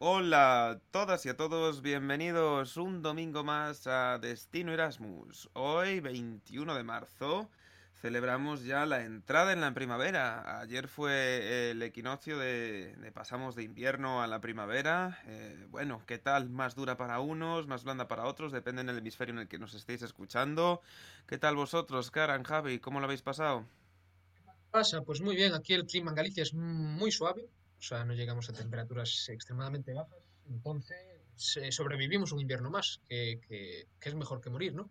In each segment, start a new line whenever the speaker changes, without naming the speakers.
Hola a todas y a todos, bienvenidos un domingo más a Destino Erasmus. Hoy, 21 de marzo, celebramos ya la entrada en la primavera. Ayer fue el equinoccio de, pasamos de invierno a la primavera. Eh, bueno, ¿qué tal? Más dura para unos, más blanda para otros, depende del hemisferio en el que nos estéis escuchando. ¿Qué tal vosotros, Karan, Javi? ¿Cómo lo habéis pasado?
pasa? Pues muy bien, aquí el clima en Galicia es muy suave, o sea, no llegamos a temperaturas extremadamente bajas, entonces sobrevivimos un invierno más, que es mejor que morir, ¿no?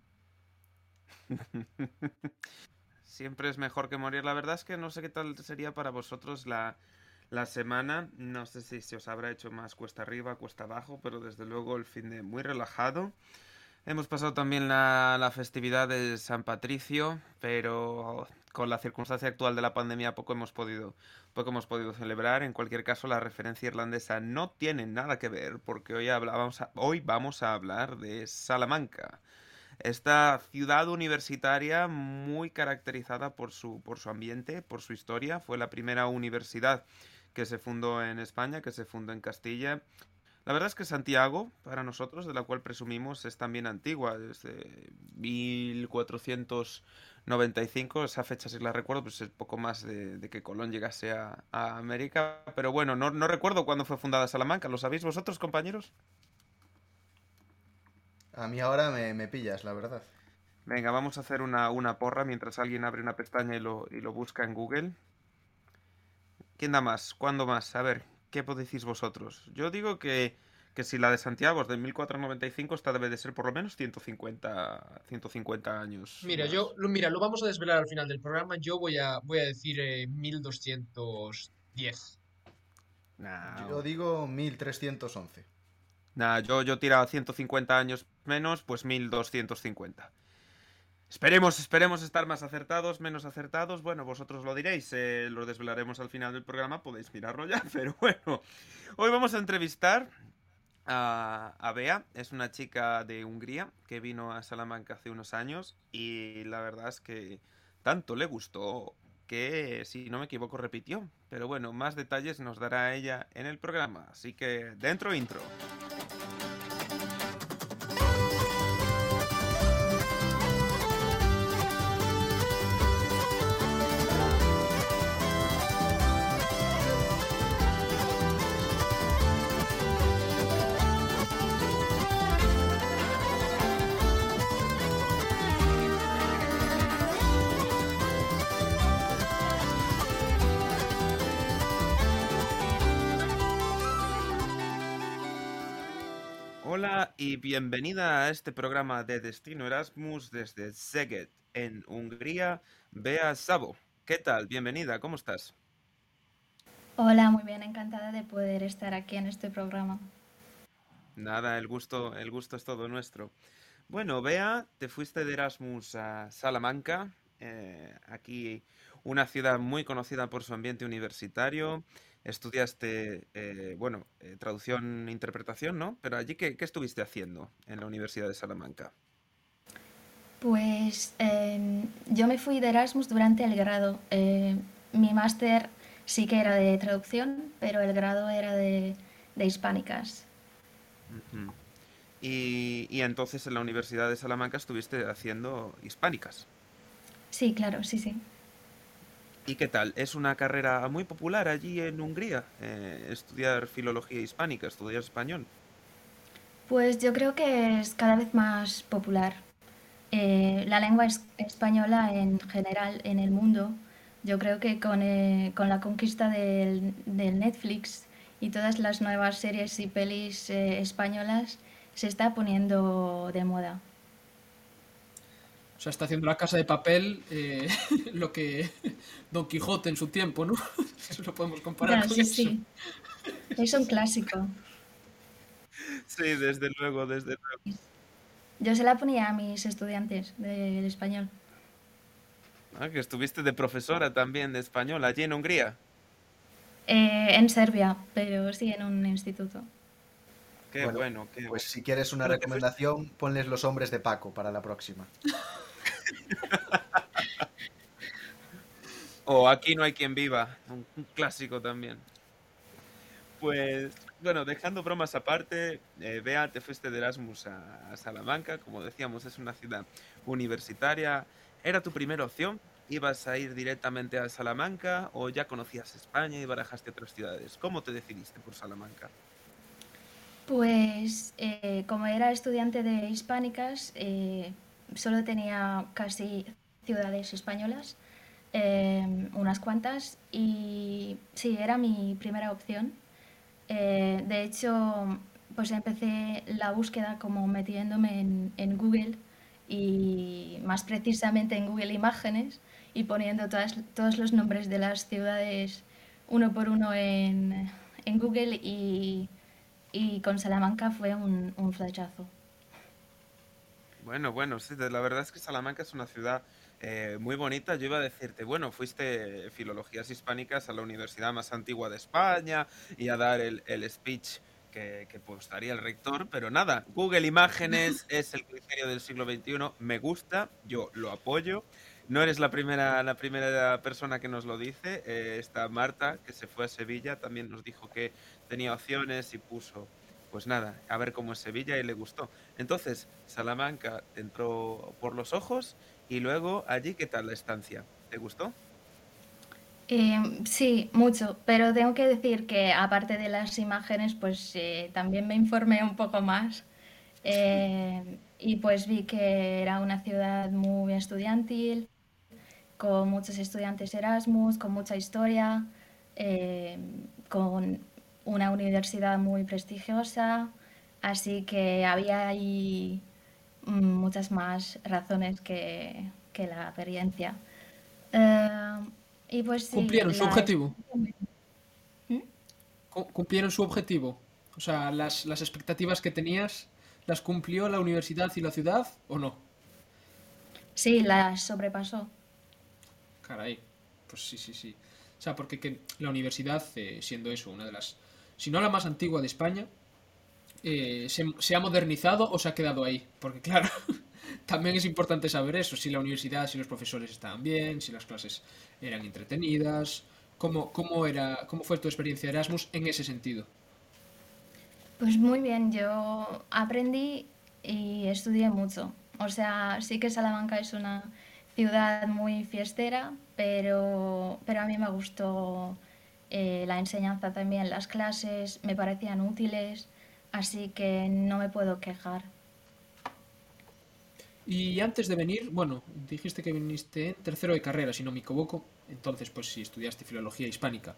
Siempre es mejor que morir. La verdad es que no sé qué tal sería para vosotros la, la semana. No sé si se os habrá hecho más cuesta arriba, cuesta abajo, pero desde luego el fin de muy relajado. Hemos pasado también la, la festividad de San Patricio, pero con la circunstancia actual de la pandemia poco hemos podido, poco hemos podido celebrar. En cualquier caso, la referencia irlandesa no tiene nada que ver, porque hoy, hablábamos a- hoy vamos a hablar de Salamanca. Esta ciudad universitaria muy caracterizada por su, por su ambiente, por su historia, fue la primera universidad que se fundó en España, que se fundó en Castilla. La verdad es que Santiago, para nosotros, de la cual presumimos, es también antigua, desde 1495, esa fecha si la recuerdo, pues es poco más de, de que Colón llegase a, a América. Pero bueno, no, no recuerdo cuándo fue fundada Salamanca, ¿lo sabéis vosotros, compañeros?
A mí ahora me, me pillas, la verdad.
Venga, vamos a hacer una, una porra mientras alguien abre una pestaña y lo, y lo busca en Google. ¿Quién da más? ¿Cuándo más? A ver, ¿qué decís vosotros? Yo digo que, que si la de Santiago es de 1495, esta debe de ser por lo menos 150, 150 años
Mira, yo, lo, mira, lo vamos a desvelar al final del programa, yo voy a, voy a decir eh, 1210.
Nah,
Yo digo 1311.
nah, yo, yo tiraba 150 años menos, pues 1250. Esperemos, esperemos estar más acertados, menos acertados. Bueno, vosotros lo diréis, eh, lo desvelaremos al final del programa, podéis mirarlo ya, pero bueno. Hoy vamos a entrevistar a, a Bea, es una chica de Hungría que vino a Salamanca hace unos años y la verdad es que tanto le gustó que, si no me equivoco, repitió. Pero bueno, más detalles nos dará ella en el programa, así que dentro intro. Hola y bienvenida a este programa de Destino Erasmus desde Szeged, en Hungría. Bea Sabo, ¿qué tal? Bienvenida, ¿cómo estás?
Hola, muy bien, encantada de poder estar aquí en este programa.
Nada, el gusto, el gusto es todo nuestro. Bueno, Bea, te fuiste de Erasmus a Salamanca, eh, aquí una ciudad muy conocida por su ambiente universitario. Estudiaste, eh, bueno, eh, traducción e interpretación, ¿no? Pero allí, ¿qué, qué estuviste haciendo en la Universidad de Salamanca?
Pues em, yo me fui de Erasmus durante el grado. Eh, mi máster sí que era de traducción, pero el grado era de, de hispánicas.
Y entonces en la Universidad de Salamanca estuviste haciendo hispánicas.
Sí, claro, sí, sí.
¿Y qué tal? Es una carrera muy popular allí en Hungría, eh, estudiar filología hispánica, estudiar español.
Pues yo creo que es cada vez más popular. Eh, la lengua es- española en general en el mundo, yo creo que con, eh, con la conquista del, del Netflix y todas las nuevas series y pelis españolas se está poniendo de moda.
Sea, está haciendo la casa de papel eh, lo que Don Quijote en su tiempo, ¿no? Eso lo podemos comparar
Ya,
con
sí,
eso.
sí, es un clásico.
Sí, desde luego, desde luego.
Yo se la ponía a mis estudiantes del español.
Ah, que estuviste de profesora también de español allí en Hungría.
Eh, en Serbia, pero sí en un instituto.
Qué
Bueno,
bueno, qué
pues
bueno.
si quieres una
fuiste-
recomendación, ponles los hombres de Paco para la próxima.
O Aquí no hay quien viva, un, un clásico también. Pues, bueno, dejando bromas aparte, eh, Bea, te fuiste de Erasmus a, a Salamanca. Como decíamos, es una ciudad universitaria. ¿Era tu primera opción? ¿Ibas a ir directamente a Salamanca o ya conocías España y barajaste otras ciudades? ¿Cómo te decidiste por Salamanca?
Pues eh, como era estudiante de hispánicas, eh, solo tenía casi ciudades españolas, eh, unas cuantas, y sí, era mi primera opción. Eh, de hecho, pues empecé la búsqueda como metiéndome en, Google y más precisamente en Google Imágenes y poniendo todas, todos los nombres de las ciudades uno por uno en, Google y, y con Salamanca fue un, un flechazo.
Bueno, bueno, sí, la verdad es que Salamanca es una ciudad eh, muy bonita. Yo iba a decirte, bueno, fuiste filologías hispánicas a la universidad más antigua de España y a dar el, el speech que, que postaría el rector, pero nada, Google Imágenes es el criterio del siglo XXI, me gusta, yo lo apoyo. No eres la primera, la primera persona que nos lo dice. eh, está Marta, que se fue a Sevilla, también nos dijo que tenía opciones y puso, pues nada, a ver cómo es Sevilla y le gustó. Entonces, Salamanca entró por los ojos y luego allí, ¿qué tal la estancia? ¿Te gustó?
Eh, sí, mucho, pero tengo que decir que aparte de las imágenes, pues eh, también me informé un poco más eh, y pues vi que era una ciudad muy estudiantil, con muchos estudiantes Erasmus, con mucha historia, eh, con una universidad muy prestigiosa, así que había ahí mm, muchas más razones que, que la apariencia. Eh, y pues sí,
Cumplieron su
la
objetivo.
¿Mm?
Cu- Cumplieron su objetivo. O sea, las, las expectativas que tenías, ¿las cumplió la universidad y la ciudad o no?
Sí, la sobrepasó.
Caray, pues sí, sí, sí. O sea, porque que la universidad, eh, siendo eso, una de las, si no la más antigua de España, eh, se, se ha modernizado o se ha quedado ahí. Porque claro, también es importante saber eso, si la universidad, si los profesores estaban bien, si las clases eran entretenidas, cómo, cómo era, cómo fue tu experiencia Erasmus en ese sentido.
Pues muy bien, yo aprendí y estudié mucho. O sea, sí que Salamanca es una ciudad muy fiestera, pero, pero a mí me gustó eh, la enseñanza también, las clases me parecían útiles, así que no me puedo quejar.
Y antes de venir, bueno, dijiste que viniste en tercero de carrera, si no me equivoco. Entonces, pues si estudiaste filología hispánica,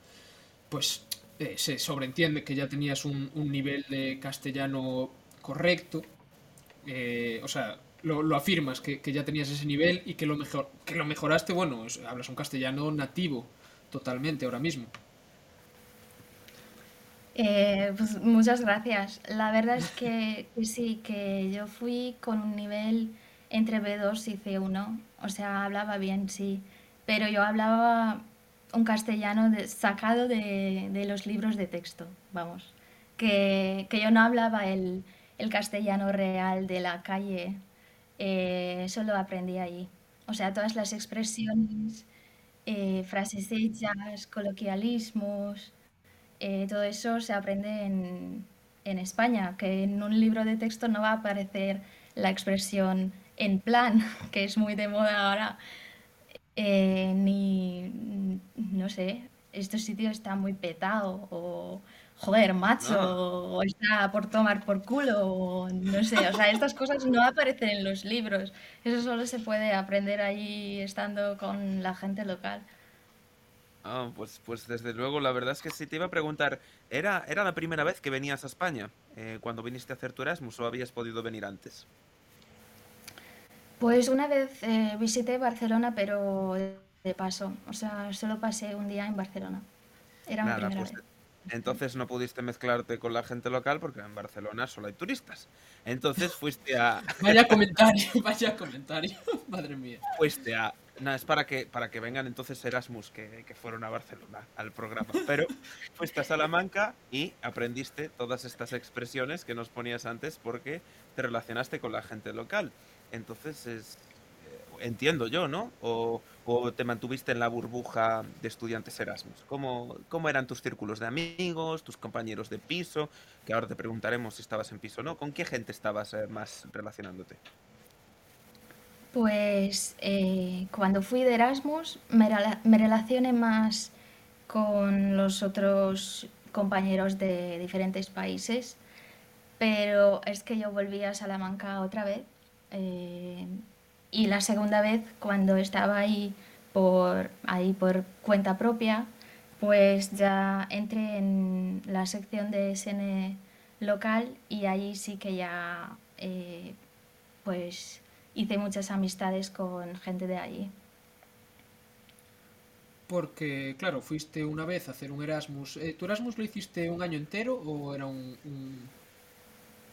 pues eh, se sobreentiende que ya tenías un, un nivel de castellano correcto. Eh, o sea, lo, lo afirmas que, que ya tenías ese nivel y que lo, mejor, que lo mejoraste. Bueno, hablas un castellano nativo totalmente ahora mismo.
Eh, pues muchas gracias. La verdad es que, sí, que yo fui con un nivel entre B2 y C1. O sea, hablaba bien, sí. Pero yo hablaba un castellano sacado de, de los libros de texto, vamos. Que, que yo no hablaba el, el castellano real de la calle. Eh, eso lo aprendí allí. O sea, todas las expresiones, eh, frases hechas, coloquialismos. Eh, todo eso se aprende en, en España, que en un libro de texto no va a aparecer la expresión en plan, que es muy de moda ahora, eh, ni, no sé, este sitio está muy petado, o joder, macho, o está por tomar por culo, o no sé, o sea, estas cosas no aparecen en los libros, eso solo se puede aprender ahí estando con la gente local.
Ah, pues, pues desde luego, la verdad es que sí te iba a preguntar, ¿era, era la primera vez que venías a España eh, cuando viniste a hacer tu Erasmus o habías podido venir antes?
Pues una vez eh, visité Barcelona, pero de paso, o sea, solo pasé un día en Barcelona. Era mi
Nada,
primera
pues
vez.
entonces no pudiste mezclarte con la gente local porque en Barcelona solo hay turistas. Entonces fuiste a,
Vaya comentario, vaya comentario. Madre mía.
fuiste a, no, es para que, para que vengan entonces Erasmus que, que fueron a Barcelona al programa. Pero fuiste a Salamanca y aprendiste todas estas expresiones que nos ponías antes porque te relacionaste con la gente local. Entonces es, eh, entiendo yo, ¿no? O, tiempo te mantuviste en la burbuja de estudiantes Erasmus? ¿Cómo, ¿Cómo eran tus círculos de amigos, tus compañeros de piso? Que ahora te preguntaremos si estabas en piso o no. ¿Con qué gente estabas eh, más relacionándote?
Pues eh, cuando fui de Erasmus me, relacioné más con los otros compañeros de diferentes países, pero es que yo volví a Salamanca otra vez eh, y la segunda vez cuando estaba ahí por, ahí por cuenta propia, pues ya entré en la sección de SN local y allí sí que ya eh, pues hice muchas amistades con gente de allí.
Porque, claro, fuiste una vez a hacer un Erasmus. Eh, ¿Tu Erasmus lo hiciste un año entero o era un,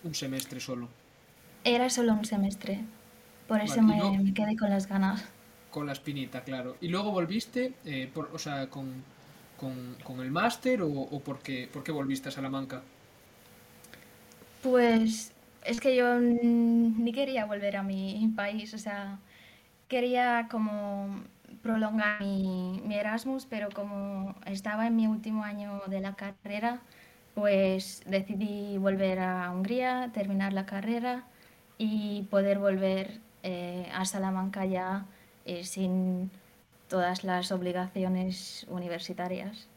un, semestre solo?
Era solo un semestre. Por eso me, quedé con las ganas.
Con la espinita, claro. ¿Y luego volviste, eh, por, o sea, con, con, el máster o, o por, qué, por qué volviste a Salamanca?
Pues es que yo ni quería volver a mi país, o sea, quería como prolongar mi, Erasmus, pero como estaba en mi último año de la carrera, pues decidí volver a Hungría, terminar la carrera y poder volver eh, a Salamanca ya eh, sin todas las obligaciones universitarias.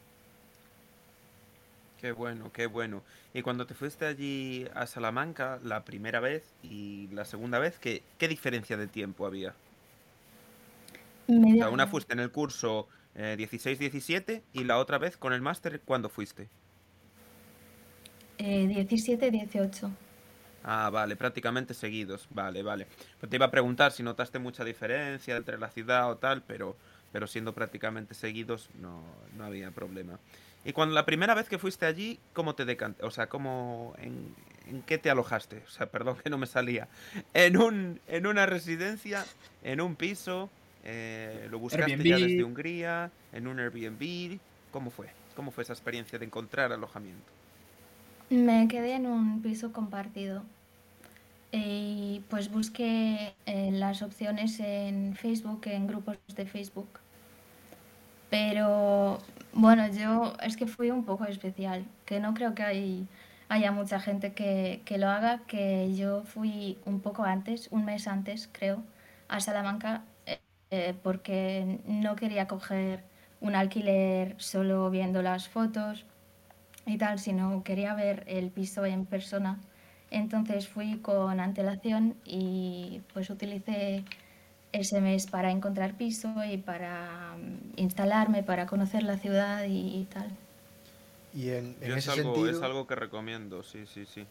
Qué bueno, qué bueno. Y cuando te fuiste allí a Salamanca la primera vez y la segunda vez, ¿qué, qué diferencia de tiempo había? una fuiste en el curso 16-17 eh, y la otra vez con el máster, ¿cuándo fuiste?
17-18. Eh,
ah, vale, prácticamente seguidos. Vale, vale. te iba a preguntar si notaste mucha diferencia entre la ciudad o tal, pero, pero siendo prácticamente seguidos no, no había problema. Y cuando la primera vez que fuiste allí, ¿cómo te decantaste? O sea, ¿cómo, en, en, qué te alojaste? O sea, perdón que no me salía. ¿En, un, en una residencia? ¿En un piso? Eh, ¿Lo buscaste ya desde Hungría? ¿En un Airbnb? ¿Cómo fue? ¿Cómo fue esa experiencia de encontrar alojamiento?
Me quedé en un piso compartido. Y pues busqué eh, las opciones en Facebook, en grupos de Facebook. Pero bueno, yo es que fui un poco especial, que no creo que hay, haya mucha gente que, que lo haga, que yo fui un poco antes, un mes antes creo, a Salamanca eh, porque no quería coger un alquiler solo viendo las fotos y tal, sino quería ver el piso en persona. Entonces fui con antelación y pues utilicé ese mes para encontrar piso y para mm, instalarme, para conocer la ciudad y, tal.
Y en,
ese es algo, sentido... Es algo que recomiendo, sí, sí, sí.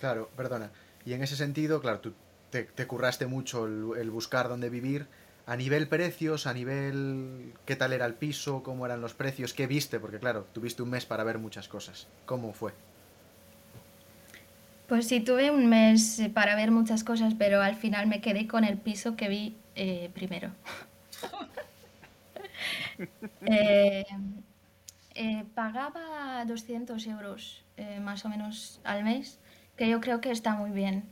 Claro, perdona. Y en ese sentido, claro, tú te, curraste mucho el buscar dónde vivir a nivel precios, a nivel qué tal era el piso, cómo eran los precios, qué viste, porque claro, tuviste un mes para ver muchas cosas. ¿Cómo fue?
Pues sí, tuve un mes para ver muchas cosas, pero al final me quedé con el piso que vi eh, primero. Eh, eh, pagaba 200 euros más o menos al mes, que yo creo que está muy bien.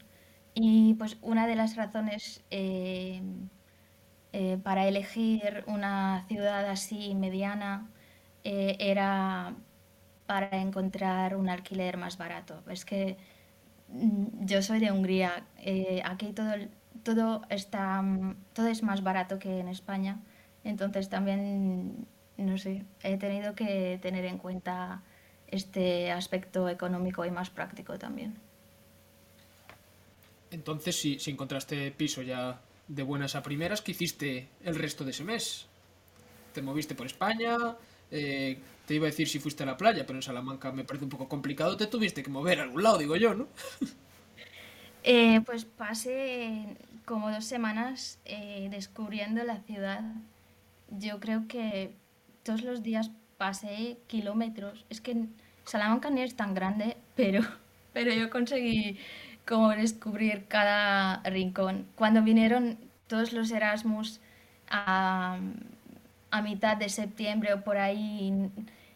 Y pues una de las razones para elegir una ciudad así mediana era para encontrar un alquiler más barato. Es que mm, yo soy de Hungría, aquí todo, todo, está, todo es más barato que en España, entonces también, no sé, he tenido que tener en cuenta este aspecto económico y más práctico también.
Entonces, si, si encontraste piso ya de buenas a primeras, ¿qué hiciste el resto de ese mes? ¿Te moviste por España? Eh, te iba a decir si fuiste a la playa, pero en Salamanca me parece un poco complicado. Te tuviste que mover a algún lado, digo yo, ¿no?
Eh, pues pasé como dos semanas eh, descubriendo la ciudad. Yo creo que todos los días pasé kilómetros. Es que Salamanca no es tan grande, pero, pero yo conseguí como descubrir cada rincón. Cuando vinieron todos los Erasmus a, mitad de septiembre o por ahí,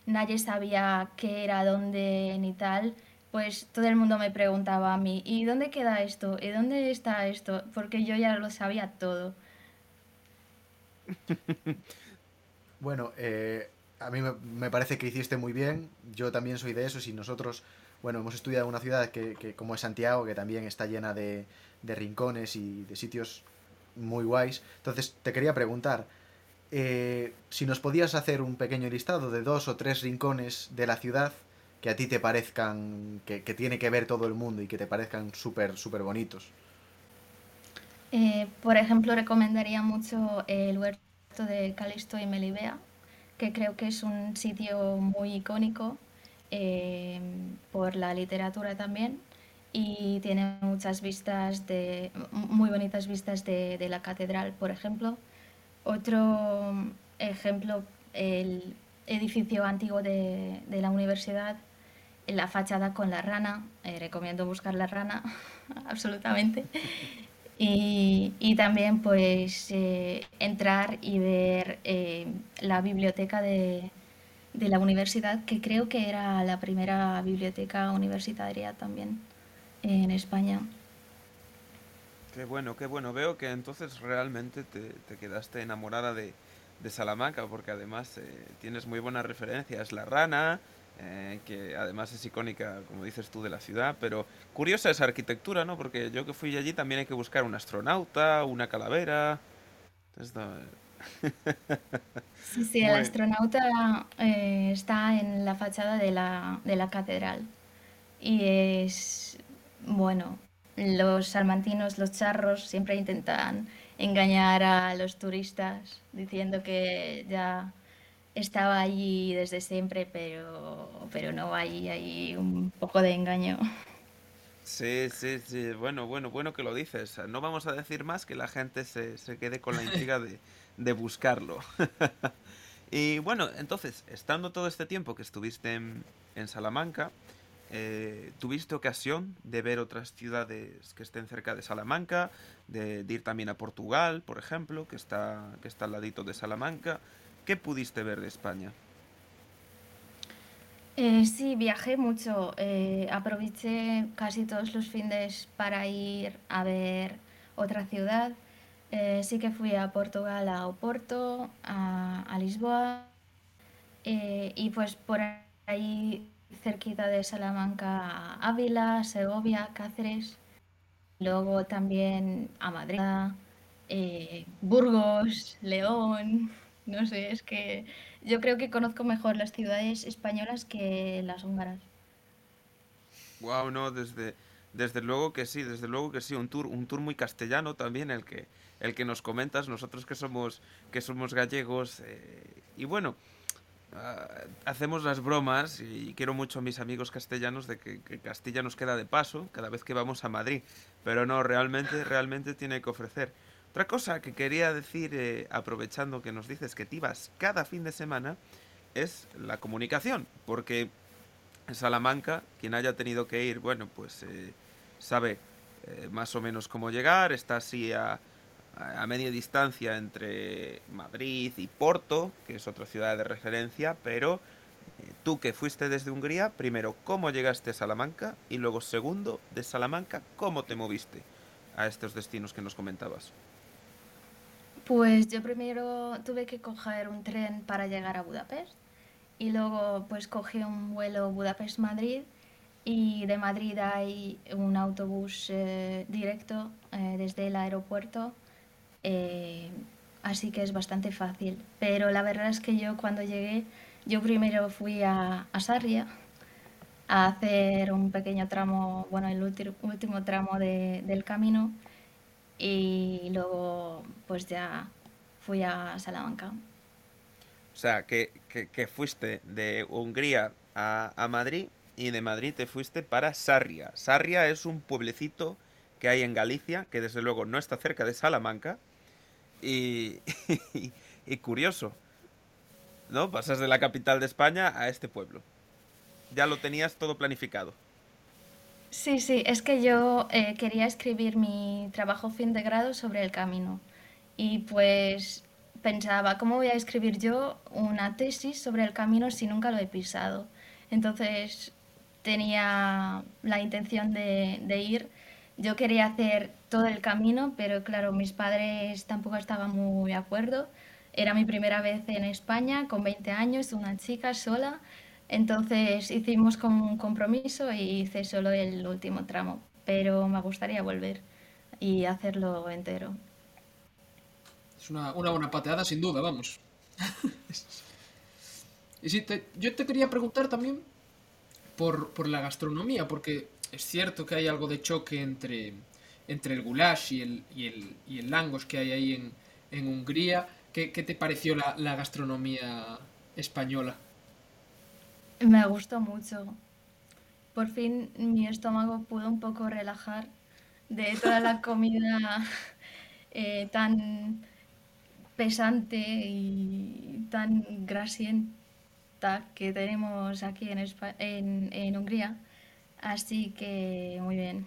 nadie sabía qué era, dónde ni tal, pues todo el mundo me preguntaba a mí, ¿y dónde queda esto? ¿Y dónde está esto? Porque yo ya lo sabía todo.
bueno, eh, a mí me, parece que hiciste muy bien. Yo también soy de esos y nosotros, bueno, hemos estudiado una ciudad que, como es Santiago, que también está llena de, de rincones y de sitios muy guays. Entonces, te quería preguntar, eh, si nos podías hacer un pequeño listado de dos o tres rincones de la ciudad que a ti te parezcan, que, tiene que ver todo el mundo y que te parezcan súper, súper bonitos.
Eh, por ejemplo, recomendaría mucho el huerto de Calisto y Melibea, que creo que es un sitio muy icónico eh, por la literatura también y tiene muchas vistas de muy bonitas vistas de la catedral, por ejemplo otro ejemplo, el edificio antiguo de, la universidad, la fachada con la rana, eh, recomiendo buscar la rana, absolutamente. Y, también pues eh, entrar y ver eh, la biblioteca de, de, la universidad, que creo que era la primera biblioteca universitaria también en España.
Qué bueno, qué bueno. Veo que entonces realmente te, quedaste enamorada de, Salamanca, porque además tienes muy buenas referencias. La rana, eh, que además es icónica, como dices tú, de la ciudad, pero curiosa esa arquitectura, ¿no? Porque yo que fui allí también hay que buscar un astronauta, una calavera.
sí, sí, el astronauta eh, está en la fachada de la, de la catedral. Y es, bueno, los salmantinos, los charros, siempre intentan engañar a los turistas diciendo que ya estaba allí desde siempre, pero, pero no, hay, hay un poco de engaño.
Sí, sí, sí, bueno, bueno, bueno que lo dices. No vamos a decir más que la gente se, quede con la intriga de, de buscarlo. y bueno, entonces, estando todo este tiempo que estuviste en, en Salamanca, eh, ¿Tuviste ocasión de ver otras ciudades que estén cerca de Salamanca? De, ir también a Portugal, por ejemplo, que está, que está al ladito de Salamanca. ¿Qué pudiste ver de España?
Eh, sí, viajé mucho. Eh, aproveché casi todos los fines para ir a ver otra ciudad. sí que fui a Portugal, a Oporto, a, a Lisboa. y pues por ahí cerquita de Salamanca, Ávila, Segovia, Cáceres, luego también a Madrid, eh, Burgos, León, no sé, es que yo creo que conozco mejor las ciudades españolas que las húngaras.
Wow, no, desde, desde luego que sí, desde luego que sí, un tour, un tour muy castellano también el que, el que nos comentas, nosotros que somos, que somos gallegos, eh, y bueno, Ah, hacemos las bromas y quiero mucho a mis amigos castellanos de que, Castilla nos queda de paso cada vez que vamos a Madrid. Pero no, realmente, realmente tiene que ofrecer. Otra cosa que quería decir, eh, aprovechando que nos dices que te ibas cada fin de semana, es la comunicación. Porque en Salamanca, quien haya tenido que ir, bueno, pues eh, sabe eh, más o menos cómo llegar, está así a a media distancia entre Madrid y Porto, que es otra ciudad de referencia, pero tú que fuiste desde Hungría, primero, ¿cómo llegaste a Salamanca? Y luego, segundo, de Salamanca, ¿cómo te moviste a estos destinos que nos comentabas?
Pues yo primero tuve que coger un tren para llegar a Budapest y luego pues cogí un vuelo Budapest-Madrid y de Madrid hay un autobús eh, directo eh, desde el aeropuerto eh, así que es bastante fácil. Pero la verdad es que yo cuando llegué, yo primero fui a, Sarria a hacer un pequeño tramo, bueno, el último tramo del camino y luego pues ya fui a Salamanca.
O sea, que, fuiste de Hungría a, a, Madrid y de Madrid te fuiste para Sarria. Sarria es un pueblecito que hay en Galicia, que desde luego no está cerca de Salamanca, y, y, curioso, ¿no? Pasas de la capital de España a este pueblo. Ya lo tenías todo planificado.
Sí, sí, es que yo eh, quería escribir mi trabajo fin de grado sobre el camino. Y pues pensaba, ¿cómo voy a escribir yo una tesis sobre el camino si nunca lo he pisado? Entonces tenía la intención de, de ir yo quería hacer todo el camino, pero claro, mis padres tampoco estaban muy de acuerdo. era mi primera vez en España con 20 años, una chica sola. Entonces hicimos como un compromiso y hice solo el último tramo, pero me gustaría volver y hacerlo entero.
Es una, buena pateada sin duda, vamos. y si yo te quería preguntar también por, la gastronomía, porque es cierto que hay algo de choque entre, el goulash y el, langos que hay ahí en, Hungría. ¿Qué, ¿Qué, te pareció la, gastronomía española?
Me gustó mucho. Por fin mi estómago pudo un poco relajar de toda la comida eh, tan pesante y tan grasienta que tenemos aquí en, Espa en, en Hungría. Así que muy bien.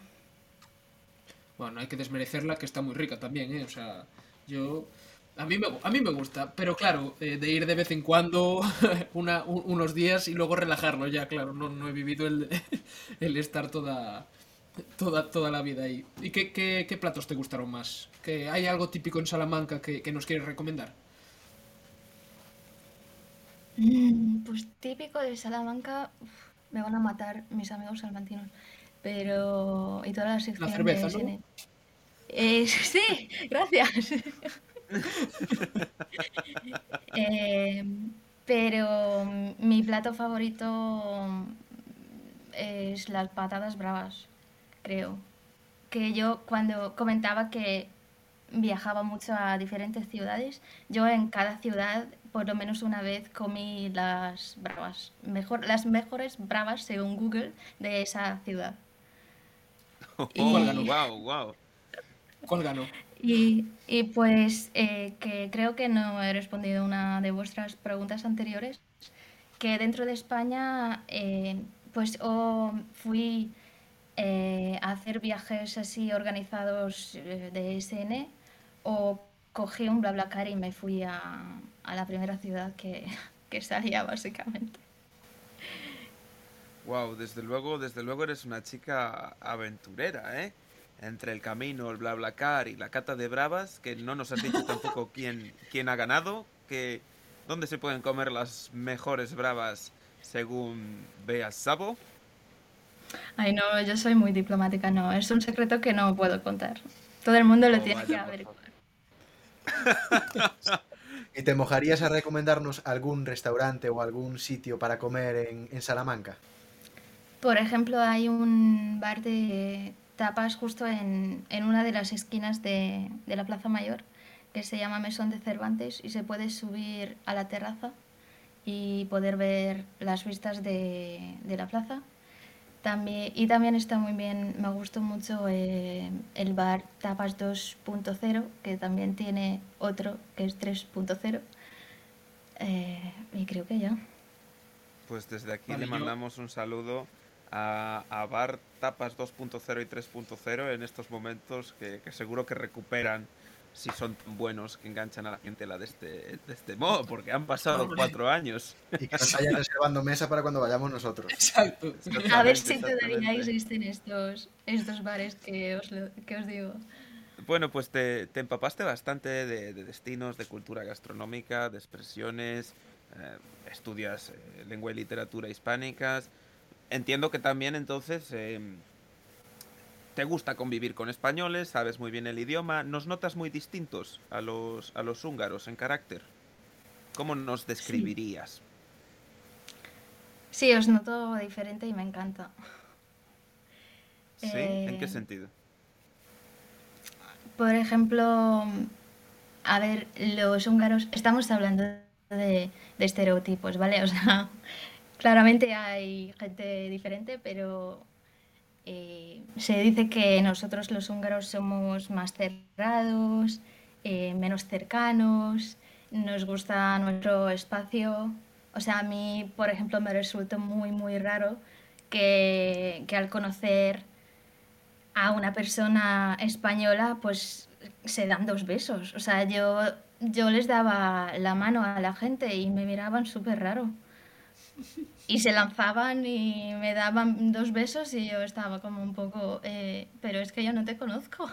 Bueno, hay que desmerecerla, que está muy rica también, ¿eh? O sea, yo... A mí me, a mí me gusta, pero claro, eh, de ir de vez en cuando una, un, unos días y luego relajarlo ya, claro, no, no he vivido el, el estar toda, toda, toda la vida ahí. ¿Y qué, qué, qué platos te gustaron más? ¿Que ¿Hay algo típico en Salamanca que, que nos quieres recomendar?
Mm, pues típico de Salamanca, uf, me van a matar mis amigos salmantinos, pero... y toda la sección
La cerveza, ¿no?
Eh, sí, gracias. Eh, pero mi plato favorito es las patatas bravas, creo. Que yo cuando comentaba que viajaba mucho a diferentes ciudades, yo en cada ciudad por lo menos una vez comí las bravas, mejor, las mejores bravas según Google de esa ciudad.
Oh,
Y,
wow, wow.
¿Cuál ganó?
Y, pues eh, que creo que no he respondido una de vuestras preguntas anteriores, que dentro de España eh, pues o fui eh, a hacer viajes así organizados eh, de SN o cogí un BlaBlaCar y me fui a, a la primera ciudad que, que salía básicamente.
Wow, desde luego, desde luego eres una chica aventurera, ¿eh? Entre el camino, el BlaBlaCar y la cata de bravas, que no nos has dicho tampoco quién, quién ha ganado, que dónde se pueden comer las mejores bravas según veas Sabo.
Ay, no, yo soy muy diplomática, no, es un secreto que no puedo contar. Todo el mundo lo
Oh,
tiene que
vaya, por
averiguar.
¿Y te mojarías a recomendarnos algún restaurante o algún sitio para comer en, en Salamanca?
Por ejemplo, hay un bar de tapas justo en, en una de las esquinas de, de la Plaza Mayor que se llama Mesón de Cervantes y se puede subir a la terraza y poder ver las vistas de, de la plaza. También, y también está muy bien, me gustó mucho eh, el bar Tapas 2.0, que también tiene otro que es 3.0. Eh, y creo que ya.
Pues desde aquí
Vale,
le
yo-
mandamos un saludo a, a Bar Tapas 2.0 y 3.0 en estos momentos que, que seguro que recuperan si son tan buenos que enganchan a la gente la de este, de este modo, porque han pasado
Hombre.
cuatro años.
Y que nos vayan reservando mesa para cuando vayamos nosotros.
Exacto.
A ver si todavía existen estos, estos bares que os, lo- que os digo.
Bueno, pues te, te empapaste bastante de, de destinos, de cultura gastronómica, de expresiones, eh, estudias eh, lengua y literatura hispánicas. Entiendo que también entonces eh, te gusta convivir con españoles, sabes muy bien el idioma, nos notas muy distintos a los, a los húngaros en carácter. ¿Cómo nos describirías?
Sí, os noto diferente y me encanta.
¿Sí? ¿En qué
Eh,
sentido?
Por ejemplo, a ver, los húngaros, estamos hablando de, de estereotipos, ¿vale? O sea, claramente hay gente diferente, pero eh, se dice que nosotros los húngaros somos más cerrados, eh, menos cercanos, nos gusta nuestro espacio. O sea, a mí, por ejemplo, me resulta muy, muy raro que, que al conocer a una persona española, pues se dan dos besos. O sea, yo, yo les daba la mano a la gente y me miraban súper raro. Y se lanzaban y me daban dos besos y yo estaba como un poco, eh, pero es que yo no te conozco.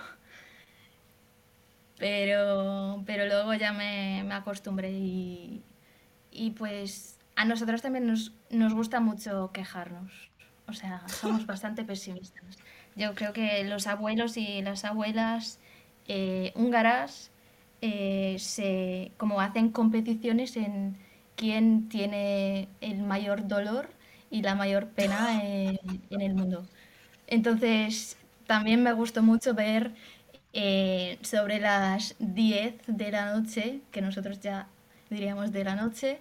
pero, pero luego ya me, me acostumbré y, y pues a nosotros también nos, nos gusta mucho quejarnos. O sea, somos bastante pesimistas. Yo creo que los abuelos y las abuelas eh, húngaras eh, se, como hacen competiciones en quién tiene el mayor dolor y la mayor pena en, en el mundo. Entonces, también me gustó mucho ver eh, sobre las 10 de la noche, que nosotros ya diríamos de la noche,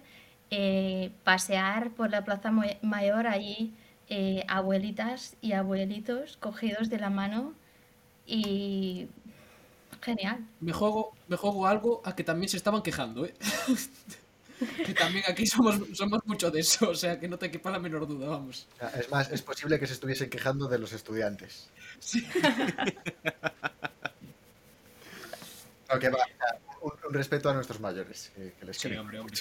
eh, pasear por la Plaza Mayor allí eh, abuelitas y abuelitos cogidos de la mano y genial.
Me juego, me juego algo a que también se estaban quejando, ¿eh? que también aquí somos, somos mucho de eso, o sea que no te quepa la menor duda, vamos.
Es más, es posible que se estuviesen quejando de los estudiantes. Sí. va, un, respeto a nuestros mayores, que, les sí, hombre, hombre.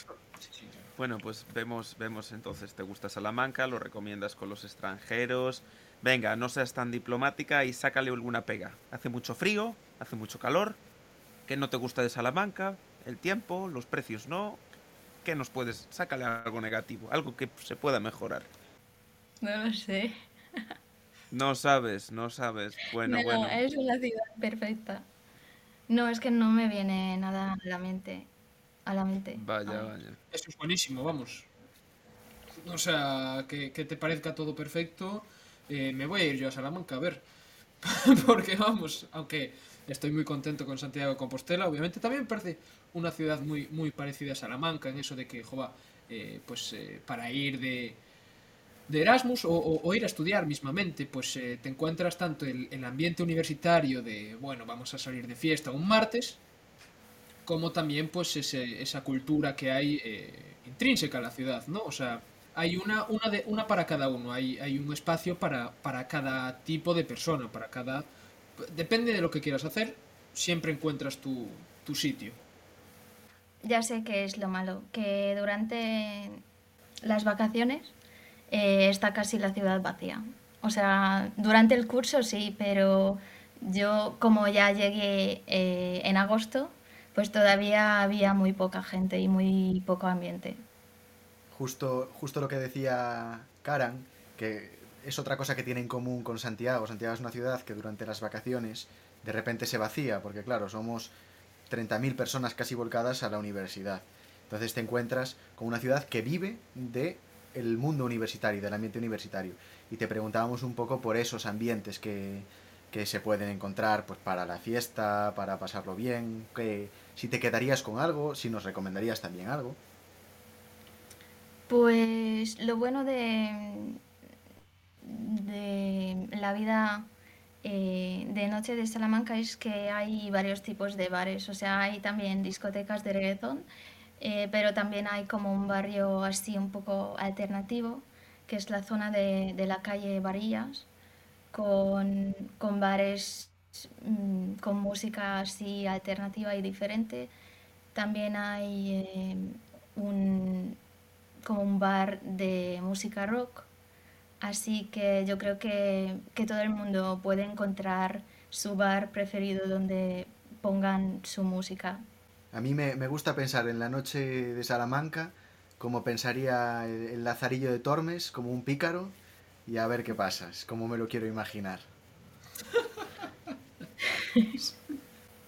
Bueno, pues vemos, vemos entonces, te gusta Salamanca, lo recomiendas con los extranjeros. Venga, no seas tan diplomática y sácale alguna pega. Hace mucho frío, hace mucho calor. ¿Qué no te gusta de Salamanca? El tiempo, los precios no. ¿Qué nos puedes? Sácale algo negativo, algo que se pueda mejorar.
No lo sé.
No sabes, no sabes. Bueno, bueno.
Es una ciudad perfecta. No, es que no me viene nada a la mente a la mente.
Vaya, vaya.
Eso es buenísimo, vamos. O sea, que, te parezca todo perfecto. Eh, me voy a ir yo a Salamanca a ver. Porque vamos, aunque estoy muy contento con Santiago de Compostela, obviamente también parece una ciudad muy, muy parecida a Salamanca en eso de que, jova, eh, pues eh, para ir de, de Erasmus o, ir a estudiar mismamente, pues te encuentras tanto el, ambiente universitario de, bueno, vamos a salir de fiesta un martes, como también pues ese, esa cultura que hay eh, intrínseca a la ciudad, ¿no? O sea, hay una, una, de, una para cada uno, hay, hay un espacio para, para cada tipo de persona, para cada... Depende de lo que quieras hacer, siempre encuentras tu, tu sitio.
Ya sé que es lo malo, que durante las vacaciones eh, está casi la ciudad vacía. O sea, durante el curso sí, pero yo como ya llegué eh, en agosto, pues todavía había muy poca gente y muy poco ambiente.
Justo, justo lo que decía Karan, que es otra cosa que tiene en común con Santiago. Santiago es una ciudad que durante las vacaciones de repente se vacía, porque claro, somos 30.000 personas casi volcadas a la universidad. Entonces te encuentras con una ciudad que vive de el mundo universitario, del ambiente universitario. Y te preguntábamos un poco por esos ambientes que, que se pueden encontrar pues para la fiesta, para pasarlo bien, que si te quedarías con algo, si nos recomendarías también algo.
Pues lo bueno de, la vida eh, de noche de Salamanca es que hay varios tipos de bares, o sea, hay también discotecas de reggaeton, eh, pero también hay como un barrio así un poco alternativo, que es la zona de, de la calle Varillas, con, con bares mm, con música así alternativa y diferente. También hay eh, un, como un bar de música rock. Así que yo creo que, que todo el mundo puede encontrar su bar preferido donde pongan su música.
A mí me, me, gusta pensar en la noche de Salamanca como pensaría el Lazarillo de Tormes, como un pícaro, y a ver qué pasa. Es como me lo quiero imaginar.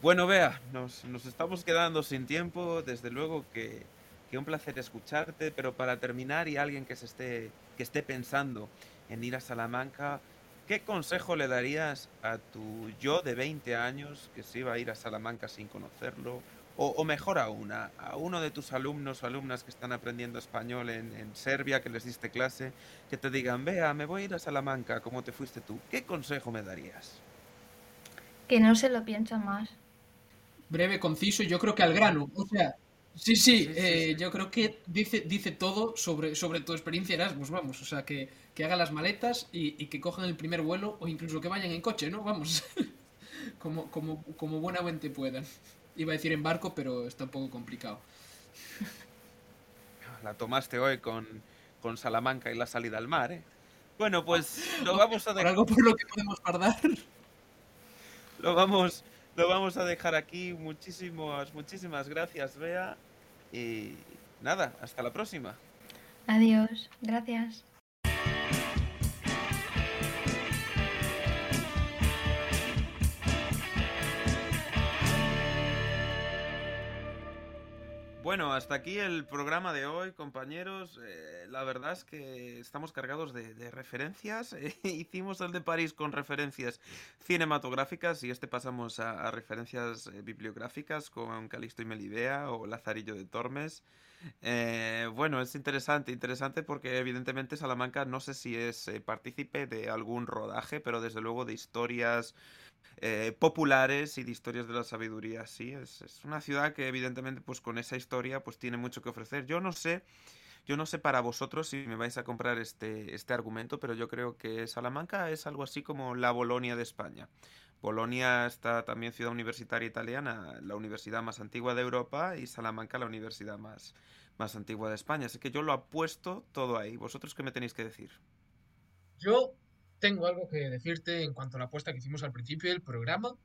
Bueno, vea, nos, estamos quedando sin tiempo. Desde luego que, que, un placer escucharte, pero para terminar y alguien que se esté que esté pensando en ir a Salamanca, ¿qué consejo le darías a tu yo de 20 años que se iba a ir a Salamanca sin conocerlo? O, mejor aún, a, uno de tus alumnos o alumnas que están aprendiendo español en, en, Serbia, que les diste clase, que te digan, vea, me voy a ir a Salamanca, como te fuiste tú. ¿Qué consejo me darías?
Que no se lo piensen más.
Breve, conciso, yo creo que al grano. O sea, sí, sí, eh, yo creo que dice, dice todo sobre, sobre tu experiencia Erasmus, vamos. O sea, que, que hagan las maletas y, y, que cojan el primer vuelo o incluso que vayan en coche, ¿no? Vamos. como, como, como buenamente puedan. Iba a decir en barco, pero está un poco complicado.
La tomaste hoy con, con Salamanca y la salida al mar, ¿eh? Bueno, pues lo vamos a
dejar. algo por lo que podemos guardar.
Lo vamos, lo vamos a dejar aquí. Muchísimas, muchísimas gracias, Bea. Y nada, hasta la próxima.
Adiós, gracias.
Bueno, hasta aquí el programa de hoy, compañeros. Eh, la verdad es que estamos cargados de, referencias. hicimos el de París con referencias cinematográficas y este pasamos a, referencias eh, bibliográficas con Calixto y Melibea o Lazarillo de Tormes. Eh, bueno, es interesante, interesante porque evidentemente Salamanca no sé si es partícipe de algún rodaje, pero desde luego de historias eh, populares y de historias de la sabiduría. Sí, es, una ciudad que evidentemente pues con esa historia pues tiene mucho que ofrecer. Yo no sé, yo no sé para vosotros si me vais a comprar este, este argumento, pero yo creo que Salamanca es algo así como la Bolonia de España. Bolonia está también ciudad universitaria italiana, la universidad más antigua de Europa, y Salamanca la universidad más, más antigua de España. Así que yo lo apuesto todo ahí. ¿Vosotros qué me tenéis que decir?
Yo tengo algo que decirte en cuanto a la apuesta que hicimos al principio del programa.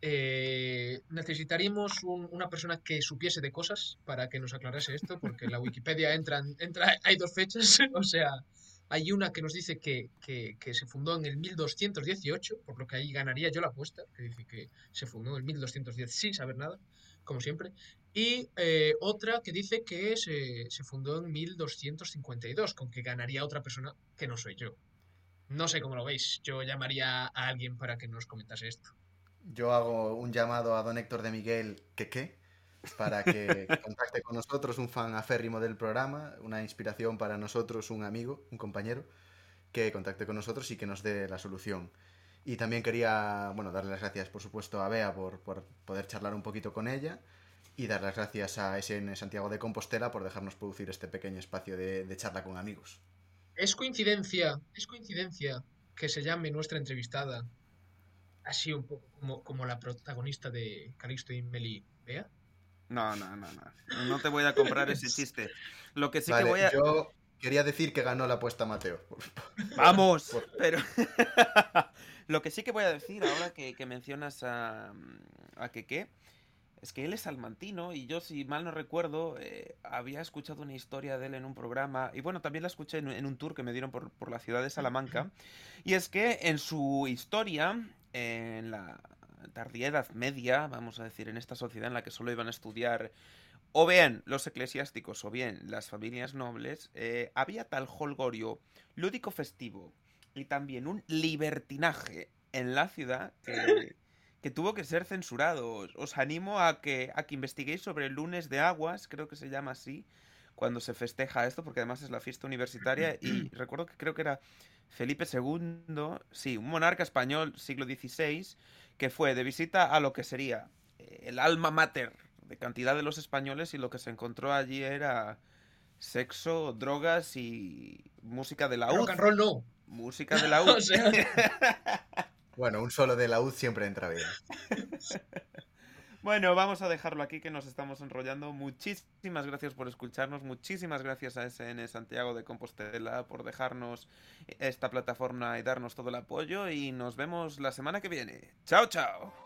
Eh, necesitaríamos una persona que supiese de cosas para que nos aclarase esto, porque en la Wikipedia entran, entra, hay dos fechas, o sea, hay una que nos dice que, se fundó en el 1218, por lo que ahí ganaría yo la apuesta, que dice que se fundó en el 1210 sin saber nada, como siempre, y eh, otra que dice que se, se fundó en 1252, con que ganaría otra persona que no soy yo. No sé cómo lo veis. Yo llamaría a alguien para que nos comentase esto.
Yo hago un llamado a don Héctor de Miguel, que qué, para que contacte con nosotros, un fan aférrimo del programa, una inspiración para nosotros, un amigo, un compañero, que contacte con nosotros y que nos dé la solución. Y también quería, bueno, darle las gracias, por supuesto, a Bea por, poder charlar un poquito con ella y dar las gracias a SN Santiago de Compostela por dejarnos producir este pequeño espacio de charla con amigos.
Es coincidencia, es coincidencia que se llame nuestra entrevistada así un poco como, como la protagonista de Calixto y Meli Bea.
No, no, no, no. No te voy a comprar ese chiste. Lo que sí que voy a.
Yo quería decir que ganó la apuesta Mateo.
Vamos, pero. Lo que sí que voy a decir ahora que, que mencionas a. a qué es que él es salmantino y yo, si mal no recuerdo, eh, había escuchado una historia de él en un programa y bueno, también la escuché en, un tour que me dieron por, la ciudad de Salamanca. Y es que en su historia, en la tardía Edad Media, vamos a decir, en esta sociedad en la que solo iban a estudiar o bien los eclesiásticos o bien las familias nobles, eh, había tal holgorio lúdico festivo y también un libertinaje en la ciudad que que tuvo que ser censurado. Os animo a que, a que investiguéis sobre el lunes de aguas, creo que se llama así, cuando se festeja esto, porque además es la fiesta universitaria. Y recuerdo que creo que era Felipe II, sí, un monarca español, siglo XVI, que fue de visita a lo que sería eh, el alma mater de cantidad de los españoles y lo que se encontró allí era sexo, drogas y música de la
Rock and roll no.
Música de la U.
Bueno, un solo de la siempre entra bien.
Bueno, vamos a dejarlo aquí que nos estamos enrollando. Muchísimas gracias por escucharnos, muchísimas gracias a SN Santiago de Compostela por dejarnos esta plataforma y darnos todo el apoyo y nos vemos la semana que viene. Chao, chao.